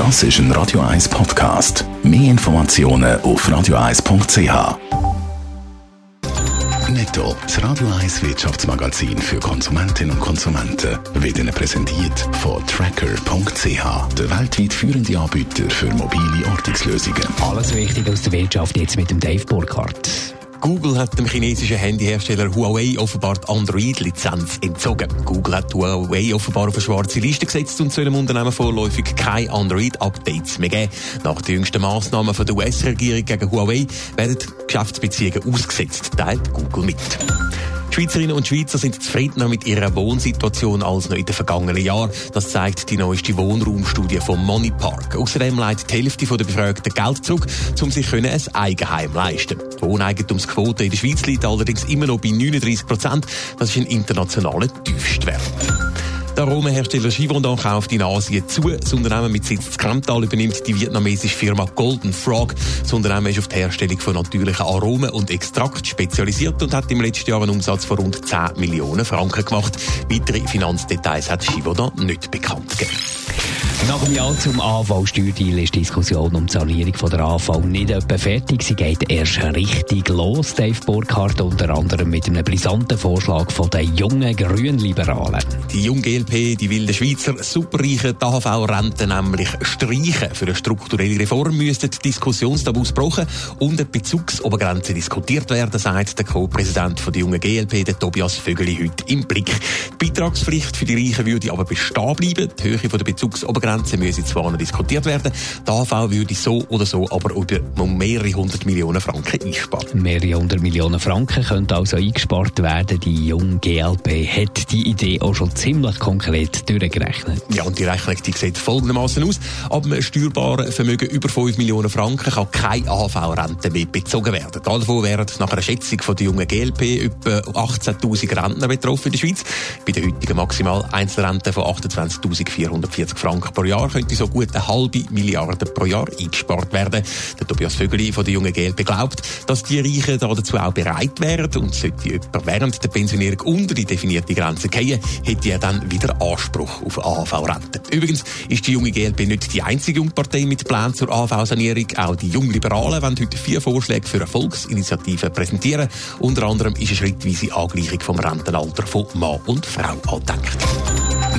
Das ist ein Radio 1 Podcast. Mehr Informationen auf radio1.ch. Netto, das Radio 1 Wirtschaftsmagazin für Konsumentinnen und Konsumenten, wird Ihnen präsentiert von Tracker.ch, der weltweit führende Anbieter für mobile Ortungslösungen. Alles Wichtige aus der Wirtschaft jetzt mit dem Dave Burkhardt. Google hat dem chinesischen Handyhersteller Huawei offenbar die Android-Lizenz entzogen. Google hat Huawei offenbar auf eine schwarze Liste gesetzt und soll dem Unternehmen vorläufig keine Android-Updates mehr geben. Nach den jüngsten Massnahmen der US-Regierung gegen Huawei werden Geschäftsbeziehungen ausgesetzt, teilt Google mit. Schweizerinnen und Schweizer sind zufriedener mit ihrer Wohnsituation als noch in den vergangenen Jahren. Das zeigt die neueste Wohnraumstudie vom Money Park. Außerdem leitet die Hälfte der Befragten Geld zurück, um sich ein Eigenheim leisten. Die Wohneigentumsquote in der Schweiz liegt allerdings immer noch bei 39 Prozent. Das ist ein internationaler Tiefstwert. Der Aromenhersteller Givaudan kauft in Asien zu. Das Unternehmen mit Sitz in Kremtal übernimmt die vietnamesische Firma Golden Frog. Das Unternehmen ist auf die Herstellung von natürlichen Aromen und Extrakt spezialisiert und hat im letzten Jahr einen Umsatz von rund 10 Millionen Franken gemacht. Weitere Finanzdetails hat Givaudan nicht bekannt gegeben. Nach dem Jahr zum AV-Steuerdeal ist die Diskussion um die Sanierung der AV nicht etwa fertig. Sie geht erst richtig los. Dave Burkhardt unter anderem mit einem brisanten Vorschlag von den jungen Grünliberalen. Die junge GLP, die will den Schweizer superreichen die AHV-Rente nämlich streichen. Für eine strukturelle Reform müsste die Diskussionstabus gebrochen und eine Bezugsobergrenze diskutiert werden, sagt der Co-Präsident der jungen GLP, der Tobias Vögeli, heute im Blick. Die Beitragspflicht für die Reichen würde aber bestehen bleiben. Die Höhe der Bezugsobergrenze Obergrenze müsse zwar noch diskutiert werden, die AV würde so oder so aber über mehrere hundert Millionen Franken einsparen. Mehrere hundert Millionen Franken können also eingespart werden. Die junge GLP hat die Idee auch schon ziemlich konkret durchgerechnet. Ja, und die Rechnung die sieht folgendermaßen aus. Ab einem steuerbaren Vermögen über 5 Millionen Franken kann keine AHV-Rente mehr bezogen werden. Davon wären nach einer Schätzung von der jungen GLP etwa 18.000 Rentner betroffen in der Schweiz. Bei der heutigen maximal Einzelrente von 28.440 Franken pro Jahr könnte so gut eine halbe Milliarde pro Jahr eingespart werden. Der Tobias Vögeli von der jungen GLP glaubt, dass die Reichen dazu auch bereit wären und sollte jemand während der Pensionierung unter die definierte Grenze gehen, hätte er dann wieder Anspruch auf AHV-Rente. Übrigens ist die junge GLP nicht die einzige Jungpartei mit Plänen zur AHV-Sanierung. Auch die Jungliberalen wollen heute vier Vorschläge für eine Volksinitiative präsentieren. Unter anderem ist eine schrittweise Angleichung vom Rentenalter von Mann und Frau angedenkt.